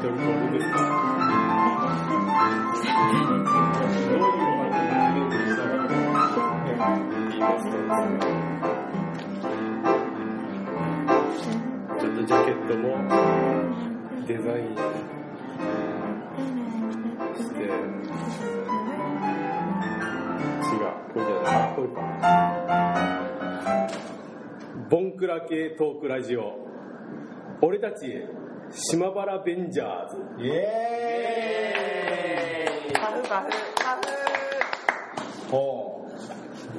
ます。タイトルコールですかちょっとジャケットもデザインして、違う、これじゃない、あ、これか。ボンクラ系トークラジオ。俺たち、島原ベンジャーズ。イエーイ。パフパフ。パフほ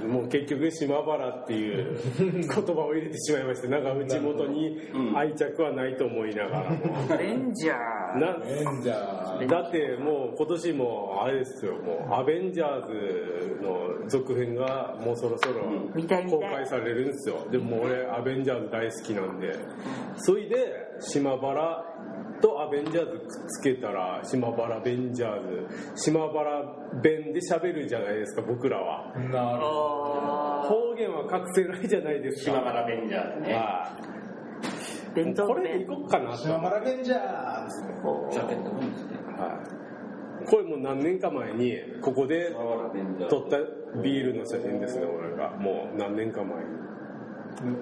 もう結局島原っていう 言葉を入れてしまいまして、なんか内元に愛着はないと思いながらも。レンジャーなう。エンジャー。だってもう今年もあれですよ、もうアベンジャーズの続編がもうそろそろ公開されるんですよ。でも俺アベンジャーズ大好きなんで。それで島原ベンジャーズくっつけたら島原ベンジャーズ、島原弁で喋るじゃないですか、僕らは。なるほあ方言は隠せないじゃないですか。島原ベンジャーズね。はい。弁当これでい弁こっかな。島原ベンジャーズ。ジャケットもですね。はい。これもう何年か前に、ここで。撮ったビールの写真ですね、俺が。もう何年か前に。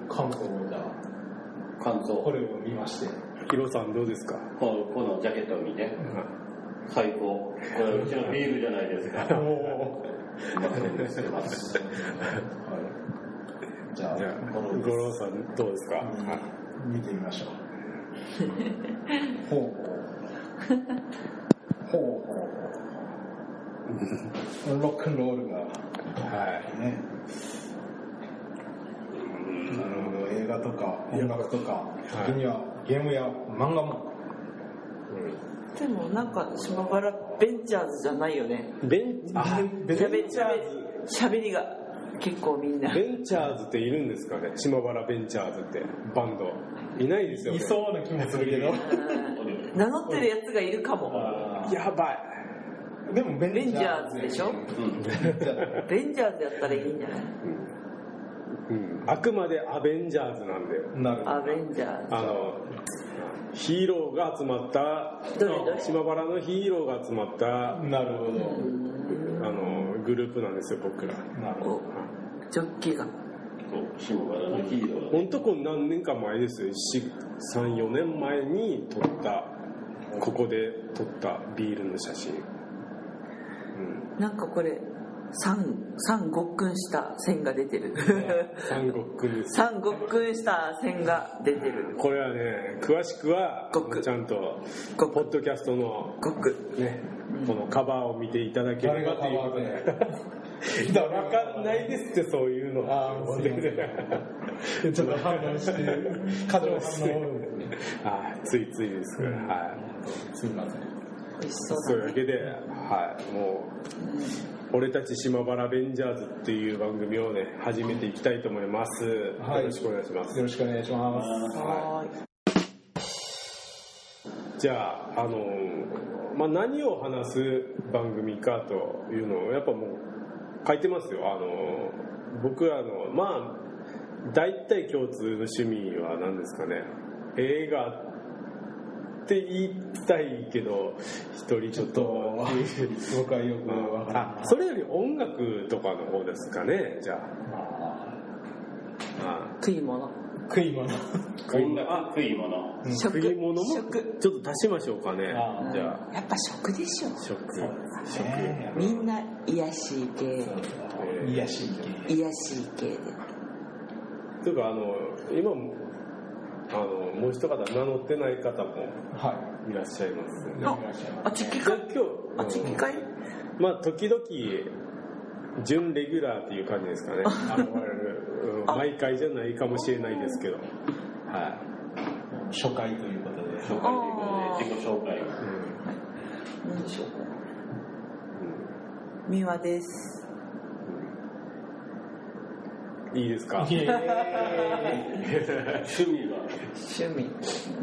感想をじゃあ、感想。これを見まして。ヒロさんどうですか？このこのジャケットを見て。最高。これうちのビールじゃないですか。おうまそうですよはい。じゃあ、じゃあ、この五郎さんどうですか、はい見てみましょう。ほうほう。ほうほう。ロックンロールが、はい。ね。なるほど、映画とか音楽とか、時にはゲームや漫画も。でもなんか島原ベンチャーズじゃないよねベン、あ、ベンチャーズ。しゃべりが結構みんなベンチャーズっているんですかね？島原ベンチャーズって、バンド。いないですよね。いそうな気もするけど。うん名乗ってるやつがいるかもやばい。でもベベンジャーズでしょ？うん。ベンジャーズやったらいいんじゃない？うん。あくまでアベンジャーズなんだよ。なるほアベンジャーズあの、ヒーローが集まった、どれどれ？島原のヒーローが集まった、ど。なるほど。あの、グループなんですよ、僕ら。なるほど。おジョッキーが島原のヒーロー。ほんとこう何年か前ですよ。3、4年前に撮った、ここで撮ったビールの写真。うん。なんかこれ三三ごっくんした線が出てる三国君です。三ごっくんした線が出てるこれはね、詳しくはごく、ちゃんと、ごくポッドキャストのごっくね、このカバーを見ていただければという分かんないですって、そういうの。あーすいませちょっと反応して、過剰反応。あ ーついついですから、はい。すいません。美味しそうそういうわけで、はい、もう、俺たち島原ベンジャーズっていう番組をね、始めていきたいと思います。はいよろしくお願いします。よろしくお願いします。はじゃあ、あのまあ、何を話す番組かというのを、やっぱもう書いてますよ。あの僕らの、まあ、大体共通の趣味は何ですかね。映画って言いたいけど、一人ちょっと、僕はよくわからあ、それより音楽とかの方ですかね、じゃあ。あ。い食い物。食い物。食い物。食食い物もちょっ食と足しましょうかね。あ。じゃあ、やっぱ食でしょ。食。ね。みんな癒し系。えー。癒し系。癒し系で。というかあの今もあのもう一方名乗ってない方もはい。らっしゃいます。ねああちっきかじゃあ今あちっきかい？日まあ時々準レギュラーっていう感じですかね。うん毎回じゃないかもしれないですけど。はい、い。初回ということで。紹介ということで、自己紹介。うん。何でしょう美和ですいいですか、趣味は？趣味。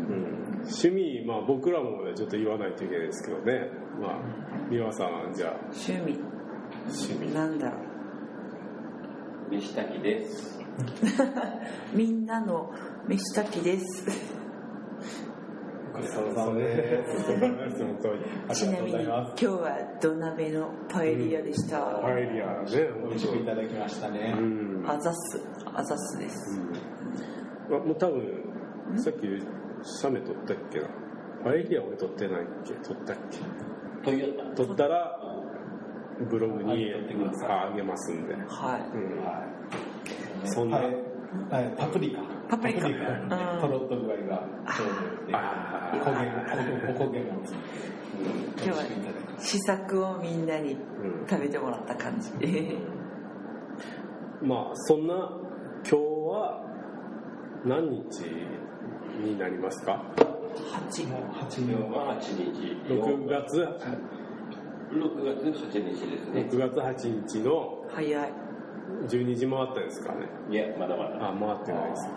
うん。趣味まあ僕らもちょっと言わないといけないですけどね。まあ美和さんじゃあ。趣味。趣味。なんだろう。飯滝です。みんなの飯炊きです。ごちそうさまです。ちなみに今日は土鍋のパエリアでした。パエリアねす。美味しくいただきましたねう。んアザス、アザスです。まもう多分さっき写メ撮ったっけなパエリア俺撮ってないっけ？撮ったっけ？トヨタ。撮ったらブログにあげますんで、うんはい。はい。そんなはいはいパプリカ。パプリカパうんとろっと具合がちょうどよくて。あ焦げ、お焦げも。今日は試作をみんなにうん食べてもらった感じ。まあそんな今日は何日になりますか？8。もう8今日年は8日。6月6月8日ですね。6月8日の早い。12時回ったんですかねいや、まだまだ。あ回ってないです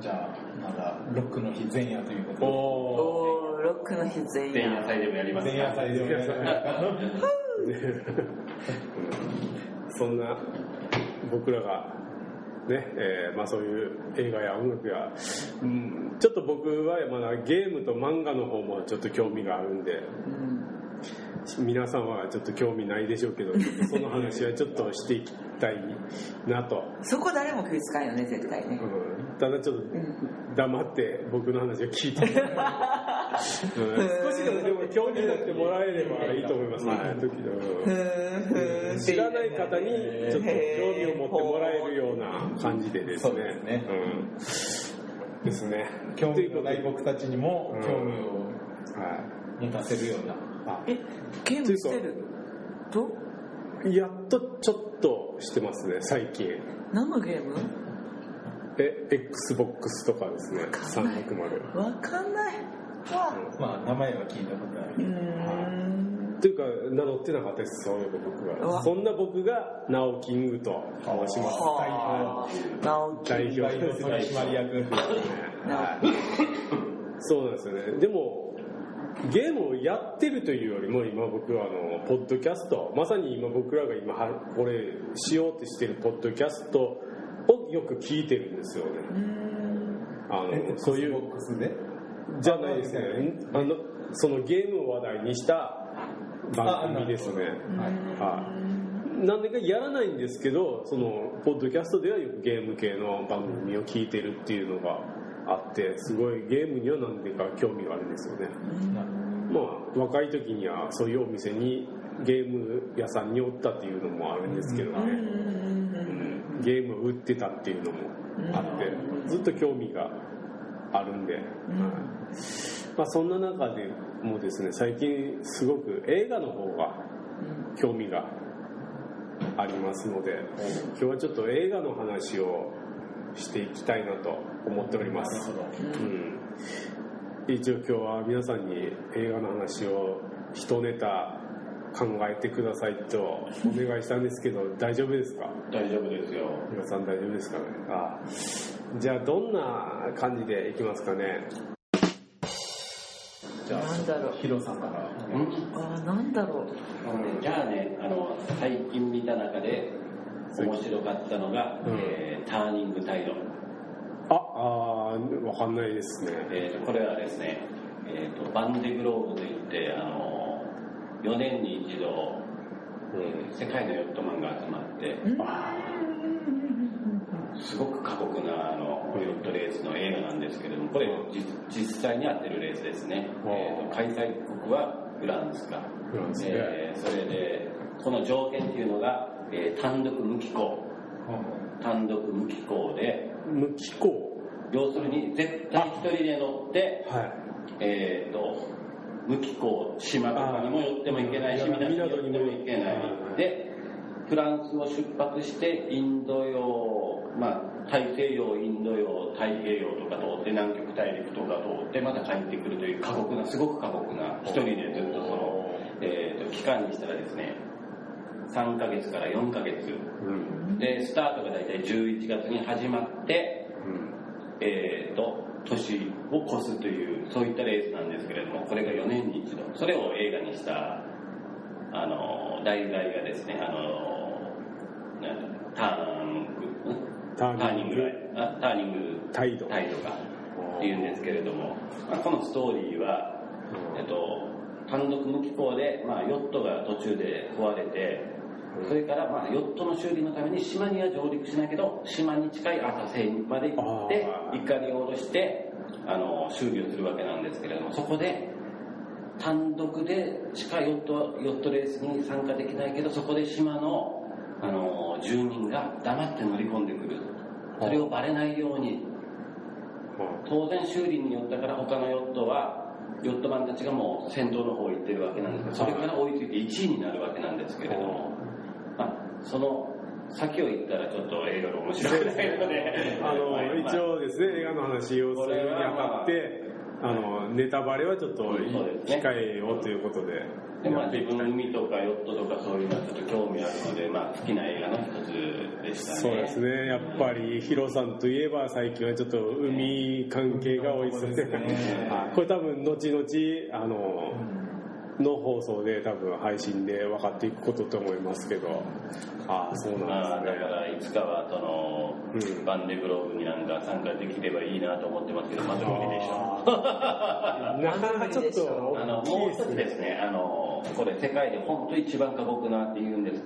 じゃあ、まだロックの日前夜ということおで。おおー、ロックの日前前夜夜。祭でもやりますか？前夜祭でもやりますか？そんな僕らがね、えーまあそういう映画や音楽や、うん、ちょっと僕はまだゲームと漫画の方もちょっと興味があるんで。うん皆さんはちょっと興味ないでしょうけど その話はちょっとしていきたいなと、そこ誰も食いつかんよね、絶対ね。う。ん、ただちょっとうん。黙って僕の話を聞いて、うん、少しでもでも興味持ってもらえればいいと思います、はい、時々。ふーふー知らない方にちょっと興味を持ってもらえるような感じでですね。そうですね。うん。ですね。興味のない僕たちにもうん。興味をは持たせるような。あえ、ゲームしてると？やっとちょっとしてますね、最近。何のゲーム？え、Xbox とかですね、かんない360。わかんない。わまあ、名前は聞いたことある。ん。というか、名乗ってなかったです、そういえば僕うが。わそんな僕が、ナオキングと申します。はあ、直樹。代表代表取締役。はい。そうなんですよね。でも、ゲームをやってるというよりも、今僕はあの、ポッドキャスト、まさに今僕らが今は、これ、しようとしてるポッドキャストをよく聞いてるんですよね。あの、そういう、Xbox で？じゃないですね。あの、そのゲームを話題にした番組ですね。はい。なんでかやらないんですけど、その、ポッドキャストではよくゲーム系の番組を聞いてるっていうのがあって、すごいゲームにはなんでか興味があるんですよね。まあ、若い時にはそういうお店にゲーム屋さんにおったっていうのもあるんですけどね。うんうんゲームを売ってたっていうのもあって、ずっと興味があるんで、はいまあ、そんな中でもですね、最近すごく映画の方が興味がありますので、今日はちょっと映画の話をしていきたいなと思っております。うん、一応今日は皆さんに映画の話を一ネタ考えてくださいとお願いしたんですけど大丈夫ですか？大丈夫ですよ。皆さん大丈夫ですかね？あじゃあどんな感じでいきますかね？じゃあ、なんだろうヒロさんから。あー、なんだろう。じゃあね、あの、最近見た中で面白かったのが、うん。えーターニングタイド。ああーわかんないですね。えーとこれはですね、えーとバンデグローブといってあの4年に一度、えー世界のヨットマンが集まってすごく過酷なあのヨットレースの映画なんですけれどもこれ実実際にやってるレースですね、えーと開催国はフランスか。フランスね。えーそれでその条件っていうのが、えー単独無機構単独無機構で。無機構要するに絶対一人で乗ってはい。えー、と無機構島とかにも寄ってもいけないし港に寄ってもいけない。でフランスを出発してインド洋、まあ、大西洋インド洋太平洋とか通って南極大陸とか通ってまた帰ってくるという過酷なすごく過酷な一人でずっとその、えー、と期間にしたらですね3ヶ月から4ヶ月。うん。でスタートが大体11月に始まってうん。えー、と年を越すというそういったレースなんですけれどもこれが4年に一度。それを映画にしたあの題材がですねあのなんだターンタターニング。ターニングタイドタイドかっていうんですけれども、まあ、このストーリーは、えっと、単独無機構で、まあ、ヨットが途中で壊れてそれから、まあ、ヨットの修理のために島には上陸しないけど島に近い浅瀬まで行ってあー。怒りを下ろしてあの修理をするわけなんですけれどもそこで単独でしかヨットヨットレースに参加できないけどそこで島のあの住民が黙って乗り込んでくる。それをバレないように。当然修理によったから他のヨットはヨットマンたちがもう先頭の方行ってるわけなんですけどそれから追いついて1位になるわけなんですけれども、まあ、その先を言ったらちょっと映画が面白くないので。あの、まあ一応ですね、映画の話をするにあたって、あ。の、ネタバレはちょっと控えようということで。でまあ、自分の海とかヨットとかそういうのはちょっと興味あるので、まあ、好きな映画の一つでしたね。そうですね、やっぱりヒロさんといえば最近はちょっと海関係が多いですね。はい。これ多分後々、あの、の放送で多分配信で分かっていくことと思いますけど、ああ、そうまあ、なんですね。だからいつかはその、うん。バンデグローブになんか参加できればいいなと思ってますけどまだ無理でしょなかなかちょっとあのもう一つですね。あのこれ世界で本当一番過酷なっていうんです。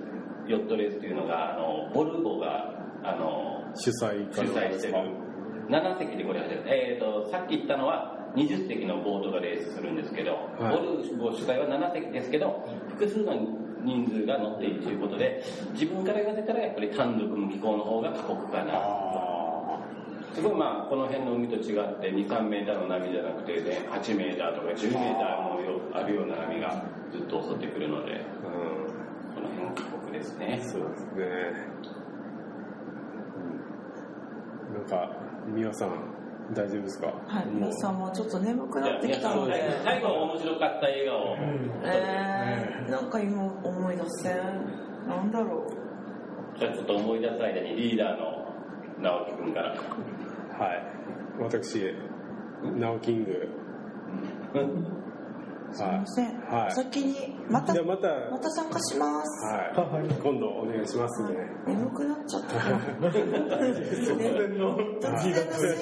ヨットレースというのがあのボルボがあの主催主か？催してる。7隻でこれ走る、えー、とさっき言ったのは20隻のボートがレースするんですけど、はい。ボルボ主催は7隻ですけど複数の人数が乗っているということで自分から言わせたらやっぱり単独無機構の方が過酷かなあすごいまあこの辺の海と違って23メーターの波じゃなくて、ね、8メーターとか10メーターもよあるような波がずっと襲ってくるのでーうんこの辺過酷ですね。そうですね。うん。なんか、美和さん、大丈夫ですか？はい、皆さんもちょっと眠くなってきたので、最後面白かった映画を、えー、なんか今思い出せん。なんだろう。じゃあちょっと思い出す間にリーダーの直樹君からはい。私、ナオキング。すいません。はい先に、またじゃ、あまた、また参加します。はい。今度お願いしますね。眠くなっちゃった。突然の睡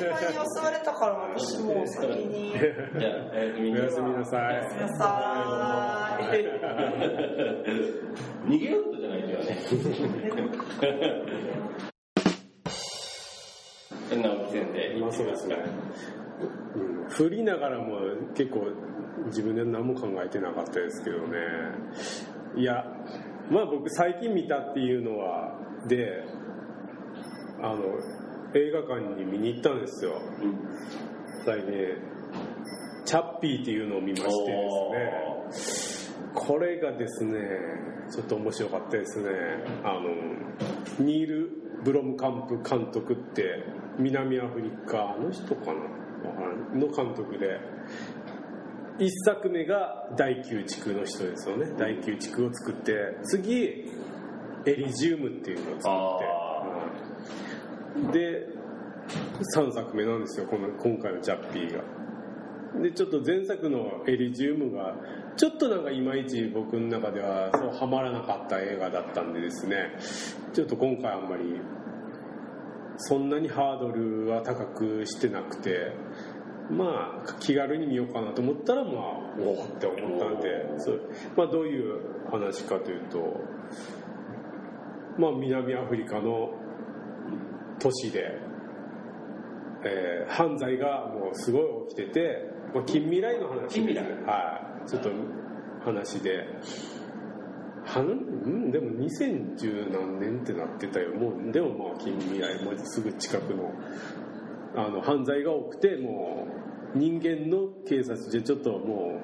魔に襲われたから、私もう先に。じゃあおやすみおやすみなさい。おやすみなさーい。逃げようとじゃないですよねまあそうですね。うん振りながらも結構自分で何も考えてなかったですけどね。いや、まあ僕最近見たっていうのは、で、あの、映画館に見に行ったんですよ。最近、チャッピーっていうのを見ましてですね。これがですね、ちょっと面白かったですね。あの、ニール・ブロムカンプ監督って、南アフリカの人かな？の監督で、一作目が第9地区の人ですよね。第9地区を作って、次、エリジウムっていうのを作って、うんで、3作目なんですよ、この今回のチャッピーが。でちょっと前作のエリジウムがちょっとなんかいまいち僕の中ではそうはまらなかった映画だったんでですね。ちょっと今回あんまりそんなにハードルは高くしてなくてまあ気軽に見ようかなと思ったらまあおおって思ったんでまあ、どういう話かというとまあ南アフリカの都市でえー犯罪がもうすごい起きてて、まあ、近未来の話です近未来。はいちょっと話で。はん？でも2010何年ってなってたよ。もうでもまあ近未来もすぐ近くのあの犯罪が多くてもう人間の警察じゃちょっとも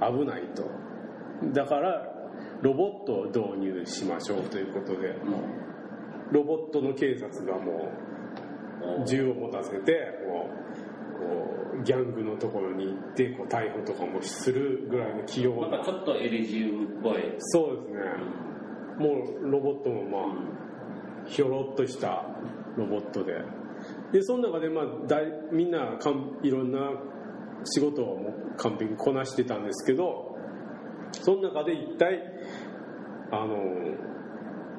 う危ないと。だからロボットを導入しましょうということでロボットの警察がもう銃を持たせてもうこうギャングのところに行ってこう逮捕とかもするぐらいの器用な。なんかちょっとエリジウムっぽい。そうですね。もうロボットもまあひょろっとしたロボットで。でその中でまあ大みんなかんいろんな仕事をもう完璧にこなしてたんですけどその中で一体あの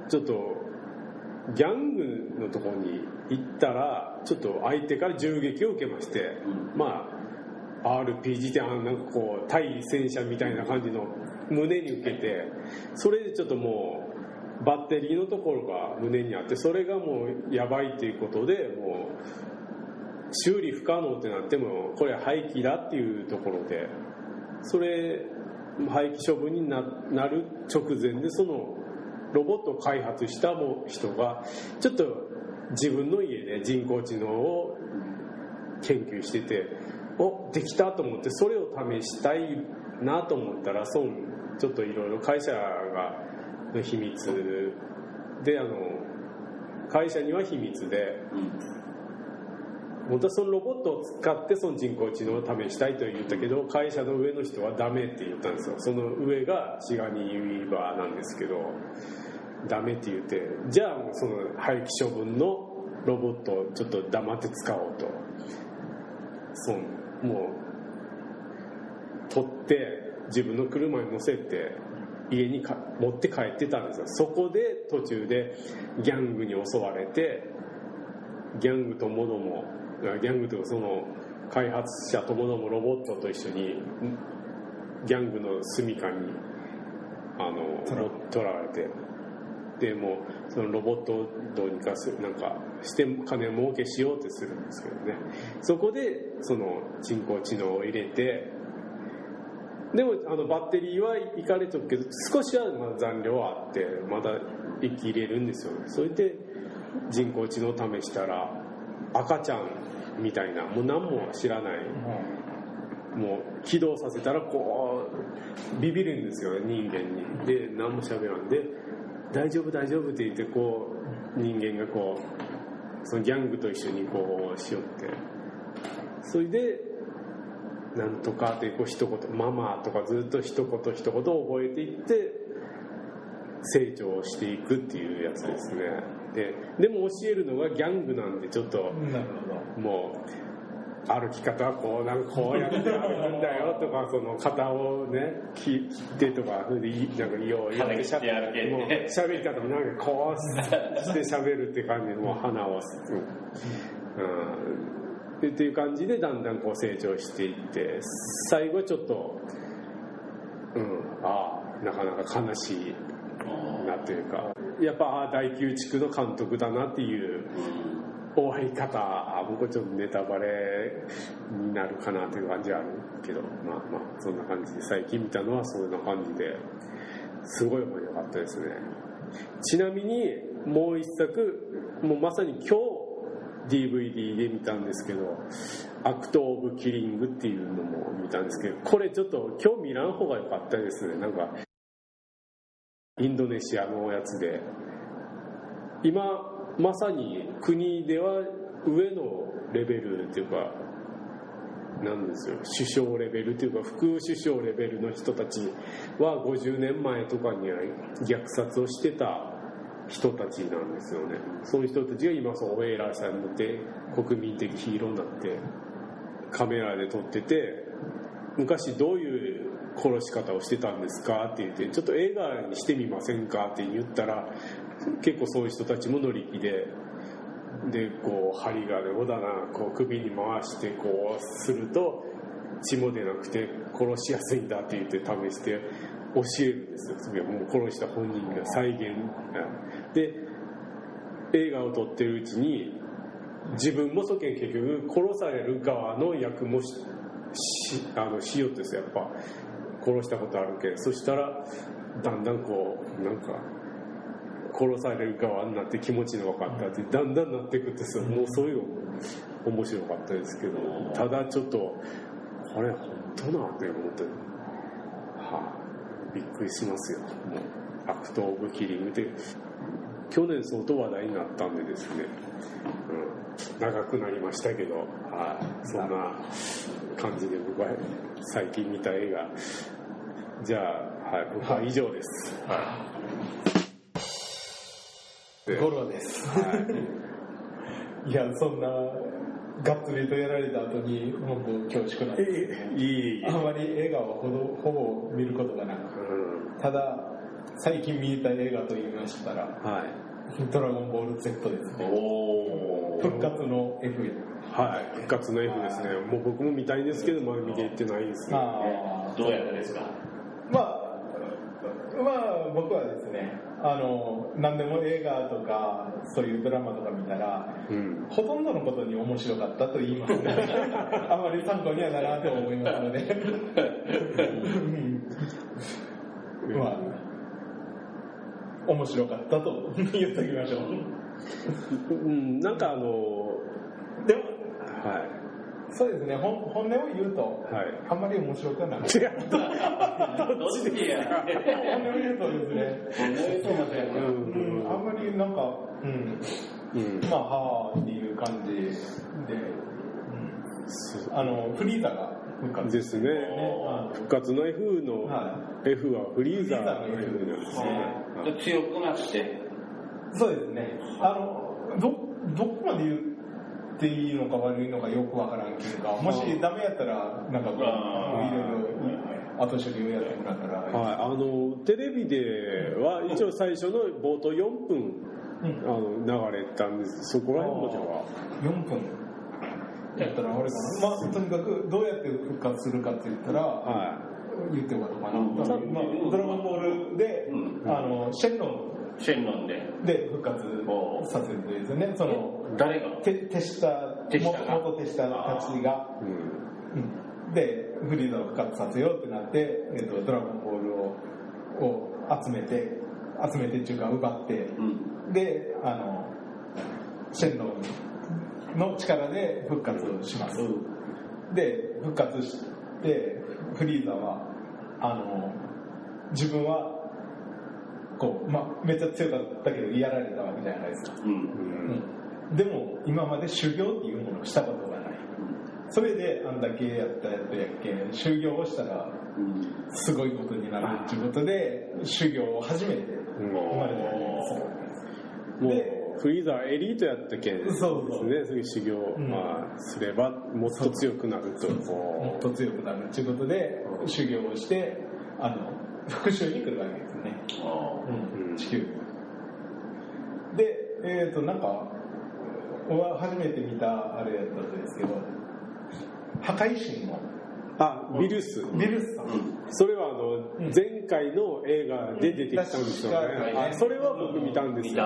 ちょっとギャングのところに行ったらちょっと相手から銃撃を受けまして、まあ RPG ってあのなんかこう対戦車みたいな感じの胸に受けてそれでちょっともうバッテリーのところが胸にあってそれがもうやばいっていうことでもう修理不可能ってなってもこれは廃棄だっていうところでそれ廃棄処分にななる直前でそのロボットを開発したも人がちょっと自分の家で人工知能を研究してておできたと思ってそれを試したいなと思ったらそうちょっといろいろ会社がの秘密であの会社には秘密で本当はそのロボットを使ってその人工知能を試したいと言ったけど会社の上の人はダメって言ったんですよ。その上がシガニー・ウィーバーなんですけどダメって言ってじゃあもうその廃棄処分のロボットをちょっと黙って使おうと。そうもう取って自分の車に乗せて家にか持って帰ってたんですよ。そこで途中でギャングに襲われてギャングともどもギャングというかその開発者ともどもロボットと一緒にギャングの住みかにあの取られてでもそのロボットをどうにかするなんかして金儲けしようってするんですけどね。そこでその人工知能を入れてでもあのバッテリーはいかれとるけど少しはまだ残量はあってまだ生き入れるんですよそれで人工知能を試したら赤ちゃんみたいなもう何も知らないもう起動させたらこうビビるんですよね人間に。で何も喋らん。で大丈夫大丈夫って言ってこう人間がこうそのギャングと一緒にこうしよって。それでなんとかってこう一言ママとかずっと一言一言覚えていって成長していくっていうやつですね。ででも教えるのがギャングなんでちょっともう歩き方はこうなんかこうやって歩くんだよとかその肩をね切ってとかそれでいなんかようやってしゃ鼻切って歩けもう喋り方もなんかこうして喋るって感じでもう鼻をすうん。でっていう感じでだんだんこう成長していって最後ちょっとうんああなかなか悲しいなというかやっぱああ第9地区の監督だなっていう終わり方あ僕はちょっとネタバレになるかなという感じはあるけどまあまあそんな感じで最近見たのはそんな感じですごい面白かったですね。ちなみにもう一作もうまさに今日 DVD で見たんですけど「アクト・オブ・キリング」っていうのも見たんですけどこれちょっと今日見らん方が良かったですね。なんかインドネシアのやつで。今まさに国では上のレベルっていうかなんですよ首相レベルというか副首相レベルの人たちは50年前とかには虐殺をしてた人たちなんですよね。そういう人たちが今そうお偉いさんになって国民的ヒーローになってカメラで撮ってて昔どういう殺し方をしてたんですかって言ってちょっと映画にしてみませんかって言ったら結構そういう人たちも乗り気ででこう針金をだなこう首に回してこうすると血も出なくて殺しやすいんだって言って試して教えるんですよ。それはもう殺した本人が再現。で映画を撮ってるうちに自分もそけん結局殺される側の役もししあのしようとですやっぱ殺したことあるけそしたらだんだんこうなんか殺される側になって気持ちの分かったってだんだんなっていくってさもうそういうの面白かったですけどただちょっとこれ本当なって思ってはあびっくりしますよ。もうアクト・オブ・キリングで。去年相当話題になったんでですね、うん、長くなりましたけど、はい、そんな感じで僕は最近見た映画。じゃあ、はい、僕は以上です、はい、でゴロです。はい。や、そんな、がっつりとやられた後に、本当恐縮なんです。いいいい。あまり映画はほどほぼ見ることがなく、うん。ただ、最近見た映画と言いましたら、はい。ドラゴンボール Z ですね。お復活の F や。はい。復活の F ですね。もう僕も見たいんですけどまだ見ていってないんですねあどうやったですか？まあまあ僕はですねあの何でも映画とかそういうドラマとか見たらうん。ほとんどのことに面白かったと言いますね。あまり参考にはならんと思いますので。うん。まあ面白かったと言っときましょう。うん。なんかあのでもはそうですね。ほん本音を言うといはい。あんまり面白くはなかった違う。ど っちや本音を言うとですね。そうなん。あんまりなんか、うん、うん。まあ、はあっていう感じで、そあの、フリーザが復活。ですね。あ復活の F のは F はフリーザー。の F ですね。で強くなって。そうですね。あの、ど、どこまで言っていいのか悪いのかよくわからんけどか、もしダメやったら、なんかこう、いろいろ後処理をやってもらったら、はい、あのテレビでは一応最初の冒頭4分うん。あの流れたんです。そこら辺もじゃあ。4分。やったらあれかな。まあ、とにかくどうやって復活するかって言ったら、は言ってよかったかな。うん。まあ、ドラゴンボールで、うん。あの、シェンロンシェンロンで。で復活させるんですよね。その、誰が？手手下、手下が。元手下たちが、い、うんうん。で、フリーザを復活させようってなって、えっとドラゴンボールをを集めて、集めてっていうか奪って、うん。で、あの、シェンロンの力で復活します。で、復活して、フリーザは、あの、自分は、こう、まあ、めっちゃ強かったけど、やられたわけじゃないですか。うん。うん。うん、でも、今まで修行っていうものをしたことがない。それで、あんだけやったやつやっけ、修行をしたら、うん。すごいことになるっていうことで、修行を初めてうん生まれたわけですでうフリーザーエリートやったけんですね。そう修行まあ、すればもっと強くなるともっと強くなるっていうことで、修行をして、あの、復讐に来るわけですね。あうん。うん地球にで、えっ、と、なんか、初めて見たあれやったんですけど、破壊神の。あビルス。ビルスさん。それはあのうん。前回の映画で出てきたんですよね、うん。あそれは僕見たんですよ、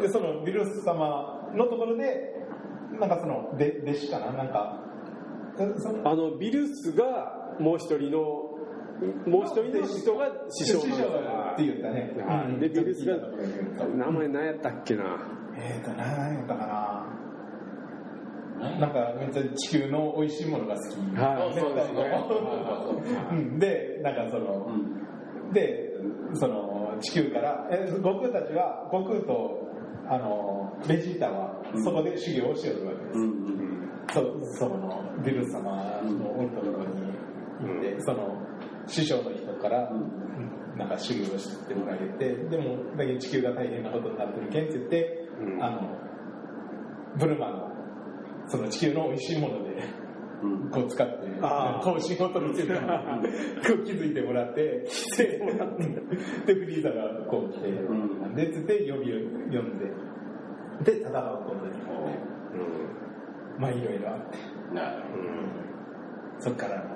で、そのビルス様のところで、なんかその、で弟子かな？なんか、あのビルスがもう一人のもう一人の人が師匠師匠って言ったね。でビルスが名前何やったっけな。えーと、何やったかな。なんかめっちゃ地球の美味しいものが好き。はい。熱帯のうん。で、なんかその、で、その地球から、え悟空たちは、悟空と、あの、ベジータはそこで修行をしておるわけです。そそのビルス様のおるところに行って、その師匠の人から、なんか修行をしてもらえて、でも、だけど地球が大変なことになってるけんって言って、うん。あの、ブルマの、その地球の美味しいもので、こう使って、こう仕事について、こう気づいてもらって、で、でフリーザがこう来て、ん。で、つって呼び、呼んで、で、戦うことになって、まあいろいろあって、なるそっから、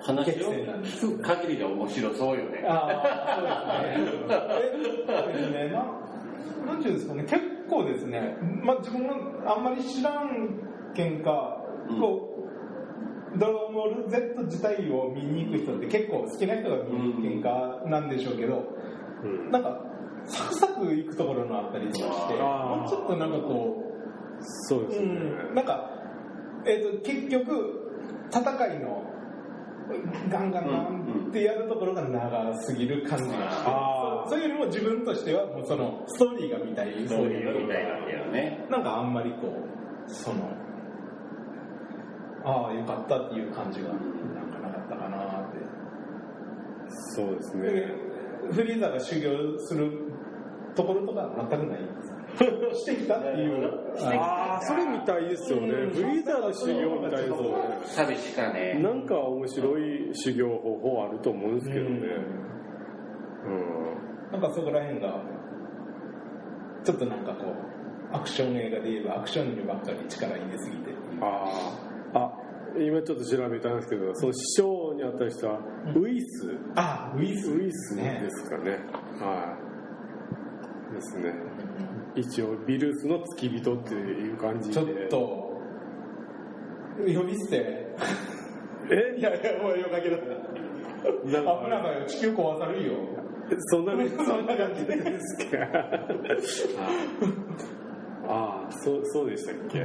話を聞く限りで面白そうよね。ああ、そうですね。えね。ななんていうんですかね、結構ですね、まあ自分もあんまり知らんけんか、うんこう、ドラゴンボール Z 自体を見に行く人って結構好きな人が見に行くけんかなんでしょうけど、うんなんか、サクサク行くところのあったりとかして、もうちょっとなんかこう、そうですね、うん、なんか、えっ、と、結局、戦いの、ガンガンガンってやるところが長すぎる感じがして、そういうよりも自分としては、もうその、ストーリーが見たい、そういうみたいなんだよね。なんかあんまりこう、その、ああ、よかったっていう感じが、なんかなかったかなって。そうですねでフリーザが修行するところとか全くない。してきたっていう。ああそれみたいですよね、うん。ブリザード修行みたいですよね。寂しかね。なんか面白い修行方法あると思うんですけどね。うん。なんかそこら辺が、ちょっとなんかこう、アクション映画で言えばアクションにばっかり力入れすぎてあああ今ちょっと調べたんですけどその師匠にあった人はウイス、あウイス。ウイスですかね。はい。ですね一応ビルスの付き人っていう感じで。ちょっと呼び捨て？え？いやいやもうよかけど危なんかないから地球壊されるよ。そんな そんな感じですか？ああそうそうでしたっけ？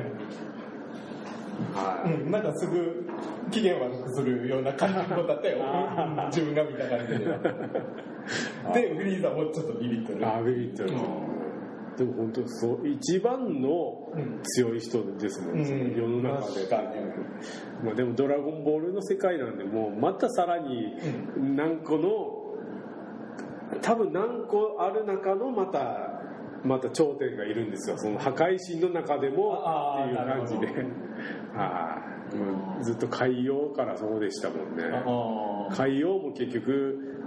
はうん、なんかすぐ機嫌悪くするような感じのだったよ。自分が見た感じでは。でフリーザもちょっとビビっといる。あビビってるでも本当そう一番のうん強い人ですもん、うん。世の中でまあ、でも「ドラゴンボール」の世界なんでもうまたさらに何個の多分何個ある中のまたまた頂点がいるんですよ。その破壊神の中でもっていう感じで。なる はい。もうずっと海洋からそうでしたもんね。海洋も結局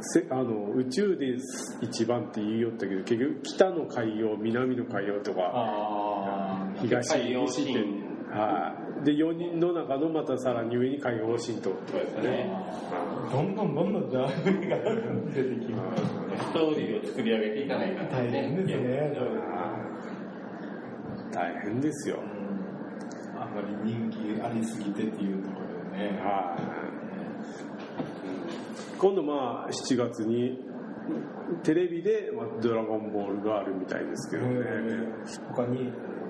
せあの宇宙で一番って言いよったけど結局北の海洋南の海洋とか東海洋西って神はい。で4人の中のまたさらに上に海洋神とそうですね。どんどんどんどんじゃあ出てきます。ねストーリーを作り上げていかないかん大変ですね大変ですよ。あんまり人気ありすぎてっていうところでね。はい今度まあ7月にテレビでまあドラゴンボールがあるみたいですけどね、他に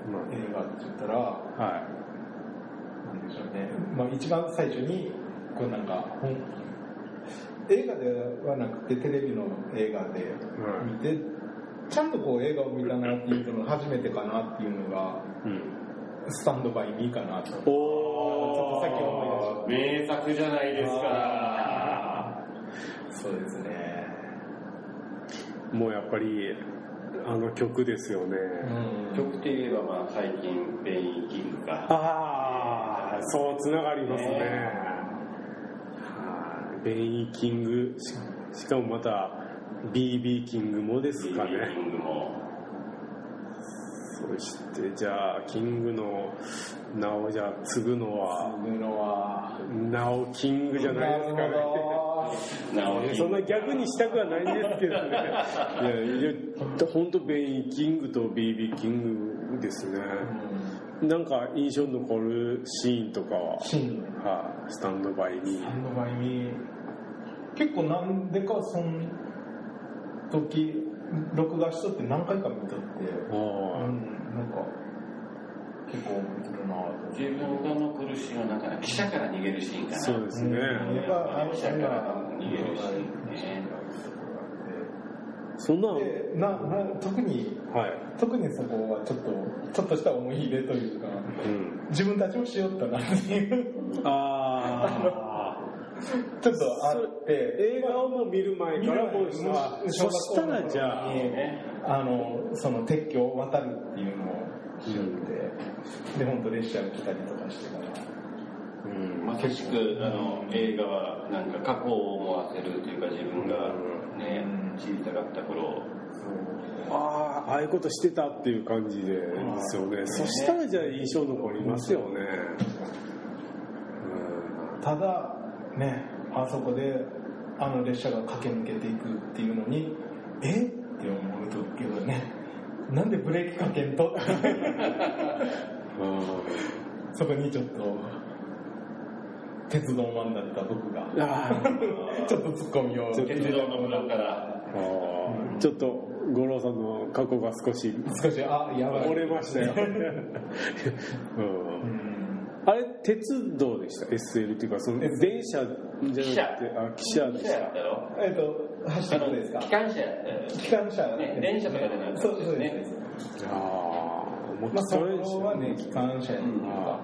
ま映画って言ったらあはなんでしょうね、まあ、一番最初にこうなんか本映画ではなくてテレビの映画で見て、ちゃんとこう映画を見たなっていうのが初めてかなっていうのがい、うん、スタンドバイミーかなと。おちょっとさっき思い名作じゃないですかそうですね。もうやっぱりあの曲ですよね、曲といえばまあ最近ベイキングが。ああそうつながりますね。ね。はい。ベイキング。ししかもまた BB キングもですかね。ベイキングも。そしてじゃあキングの名をじゃあ継ぐのは。そういうのは。ナオキングじゃないですかねなおそんな逆にしたくはないんですけどね。いやいや本当ベイキングと BB キングですね。なんか印象に残るシーンとかは、シーンはい、スタンドバイに。スタンドバイミー結構なんでかその時録画しとって何回か見とって。あうんあなんか結構覚えてるなと自分が残るシーンはなんかね記者から逃げるシーンかな。そうですね、うん。やっぱあの記者から逃げるシーンねそんなでなな特にはい、特にそこはちょっとちょっとした思い入れというかうん、自分たちもしよったなっていう。ああ ちょっとあって。映画をもう見る前からもうあそしたらじゃあ、ねあのその鉄橋を渡るっていうのをしよって、で本当列車が来たりとかしてからうん。まさしくあの映画はなんか過去を思わせるというか自分がね小さかった頃。ああああいうことしてたっていう感じでですよね。そしたらじゃあ印象残りますよね。ただねあそこであの列車が駆け抜けていくっていうのにえ？って思うとけどねなんでブレーキかけんとうん。そこにちょっと鉄道マンだった僕が。あ ちょっとツッコミを。鉄道の村から。ちょっと五郎さんの過去が少し。少しあやばい。折れましたよ、あれ鉄道でした？SL っていうかその電車じゃなくてあ汽車でした。えっと走ってるですか？機関車機関車ね電車とかじゃなくて。そうそうねです。ああもうまあそれはね機関車やっていうかでも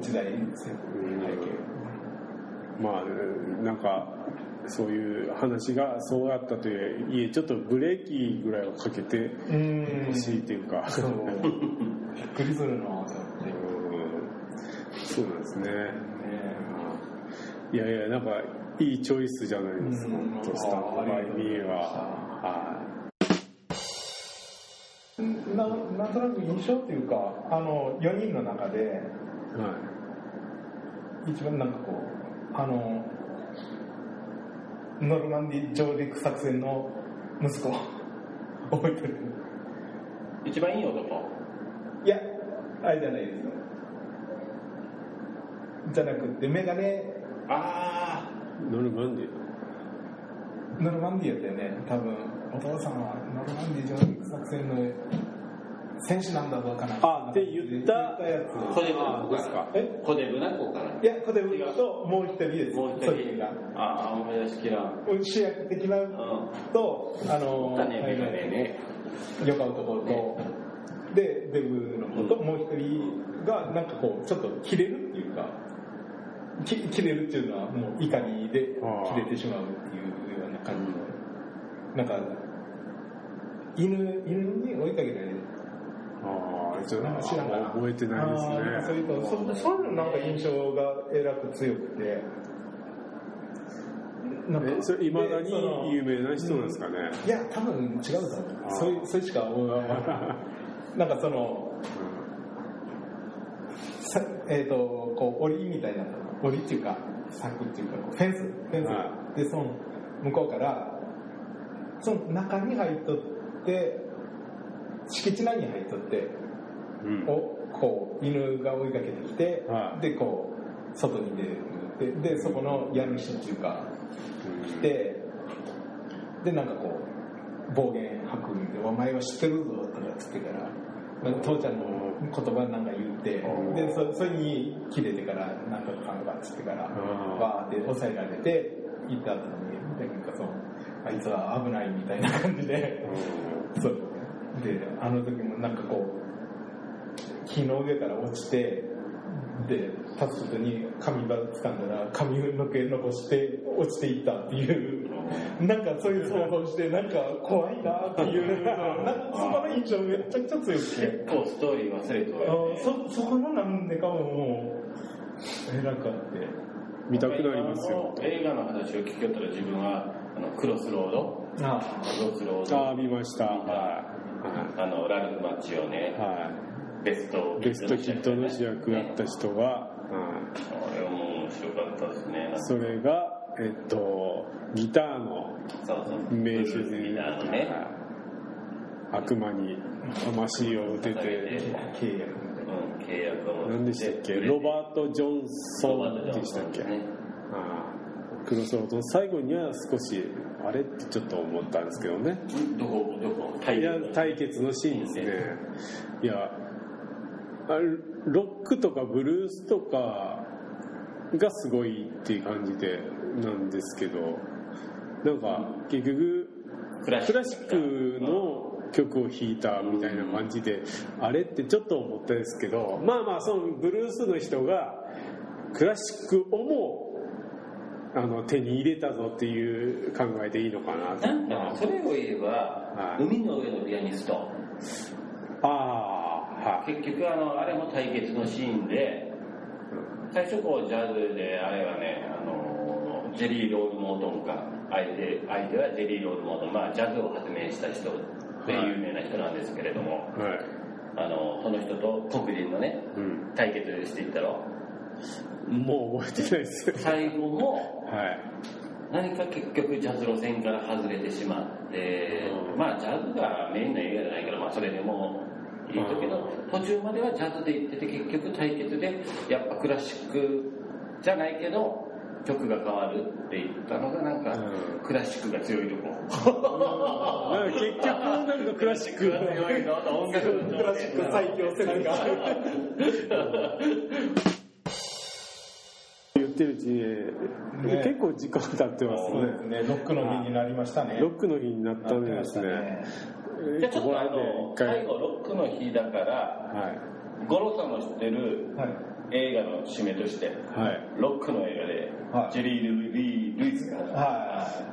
時代ですようん背景まあなんかそういう話がそうやったとはいえちょっとブレーキぐらいをかけてうんほしいっていうか。そうびっくりするなとそうなんですね。ねいやいやなんかいいチョイスじゃないですか、うん。本当スタンドバイミーは。あはななんとなく印象っていうかあの4人の中では一番なんかこうあのノルマンディ上陸作戦の息子 覚えてる？一番いい男？いやあれじゃないですじゃなくてメガネ。あいノルマンディ？ノルマンディやったよね。多分お父さんはノルマンディ上陸作戦の選手なんだぞかな。あって言った。やあコデブナコかですか？え？コデブナコかな。いやコデブともう一人です。もう一人。が。ああ思い出しきらん。主役的なとあのだねメガネねヨガ男と。でデブの子ともう一人がなんかこうちょっと切れるっていうかき切れるっていうのはもう怒りで切れてしまうっていうような感じの。なんか犬犬に追いかけられるああちょっなんか知ら覚えてない。ですあーなんかそうねい。うとそそういうのなんか印象がえらく強くてなんえそれいまだに有名な人なんですかね、いや多分違うと思う。あー。そういうそれしか思わない。なんかそのさえっ、とこう檻みたいな檻っていうか柵っていうかフェンスフェンス。があってその向こうからその中に入っとって敷地内に入っとってうん。をこう犬が追いかけてきて、はい。でこう外に出るででそこの家主っていうか来てでなんかこう暴言吐くんで「お前は知ってるぞ」とかっつってから父ちゃんの言葉なんか言ってでそそれに切れてからなんとかかんとかっつってからわーって抑えられて行った後になんかそのあいつは危ないみたいな感じでそうであの時もなんかこう木の上から落ちてで立つことに髪ば掴んだら髪の毛残して落ちていったっていう。なんかそういう想像してなんか怖いなっていうなんかそこの印象めちゃくちゃ強くて。結構ストーリー忘れてそそこのなんでかももうえらくあって見たくなりますよ。映画の話を聞きよったら自分はあのクロスロード。あ。クロスロード。ああ見ました。はあのラルフ・マッチをねい、はベストい、ベストキッドの主役やった人が、はい。あれはもう面白かったですね。それがえっとギターの名手でギターのね。悪魔に魂を打てて契約を何でしたっけ？ロバート・ジョンソンでしたっけ？ねああクロスロード最後には少しあれってちょっと思ったんですけどね。どこどこ？いや対決のシーンですね。いやあれロックとかブルースとかがすごいっていう感じでなんですけどなんか結局クラシックの曲を弾いたみたいな感じであれってちょっと思ったんですけどまあまあそのブルースの人がクラシックをもあの手に入れたぞっていう考えでいいのかなと。なんかそれを言えば、はい。海の上のピアニスト。ああはい。結局あのあれも対決のシーンで最初こうジャズであれはねあのジェリー・ロール・モートンか相手相手はジェリー・ロール・モートン。まあジャズを発明した人で有名な人なんですけれども、はい。あのその人と黒人のねうん。対決していったろもう覚えてないです。最後もはい。何か結局ジャズ路線から外れてしまって、うん。まあジャズがメインの映画じゃないけど、まあそれでもいいんだけど、途中まではジャズで行ってて結局対決でやっぱクラシックじゃないけど曲が変わるって言ったのがなんか、うん。クラシックが強いとこ。なんか結局なんかクラシック。が強いぞと音楽のクラシック最強説が言ってるうちに、ね。結構時間経ってますそうですね。ねロックの日になりましたね。ロックの日になったんですね。じゃあちょっとあの最後ロックの日だから回はい。五郎さんの知ってるはい映画の締めとしてはい。ロックの映画で、はい。ジェリー・リー・ルイスがは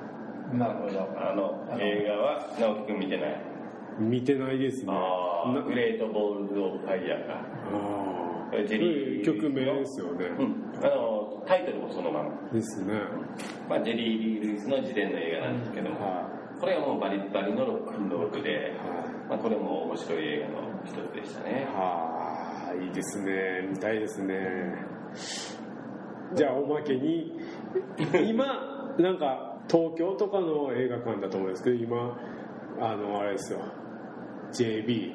い。なるほど。あの映画は直樹君見てない。見てないですね。グレート・ボールズ・オブ・ファイヤーか。あジェリー曲名ですよね、うん。あのタイトルもそのまま、ですね。まあ、ジェリー・リー・ルイスの自伝の映画なんですけども、はこれはもうバリバリのロックンロールでまあ、これも面白い映画の一つでしたね。はあいいですね。見たいですね。じゃあおまけに今なんか東京とかの映画館だと思うんですけど今あのあれですよ。JB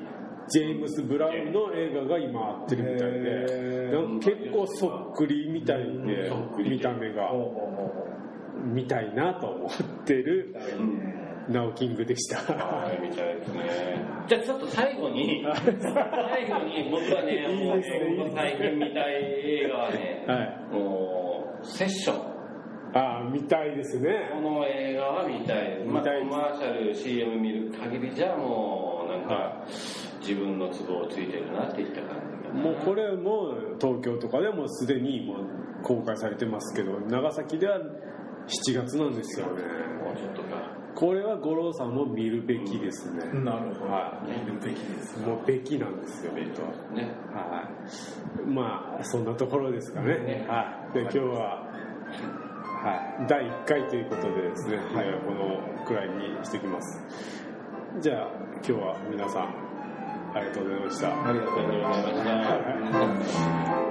ジェームス・ブラウンの映画が今合ってるみたいへで結構そっくりみたいで見た目が。見たいなと思ってるナオキングでしたはい、みたいですね。じゃあちょっと最後に、最後に僕はね、もうね、最近見たい映画はね、はいもう、セッション。ああ見たいですねこの映画は見たい見たいコマーシャル、CM 見る限りじゃもう、なんか、自分の都合ついてるなっていった感じかな。もうこれも東京とかでもすでにもう公開されてますけど長崎では7月なんですよねもうちょっとか。これは五郎さんも見るべきですね、なるほど。は見るべきです。いもうべきなんですよね。は。い。まあそんなところですかね、ね。はい。で今日ははい。第1回ということでですね、はい、このくらいにしておきます。じゃあ今日は皆さんありがとうございました。ありがとうございました。ありがとうござい。ました。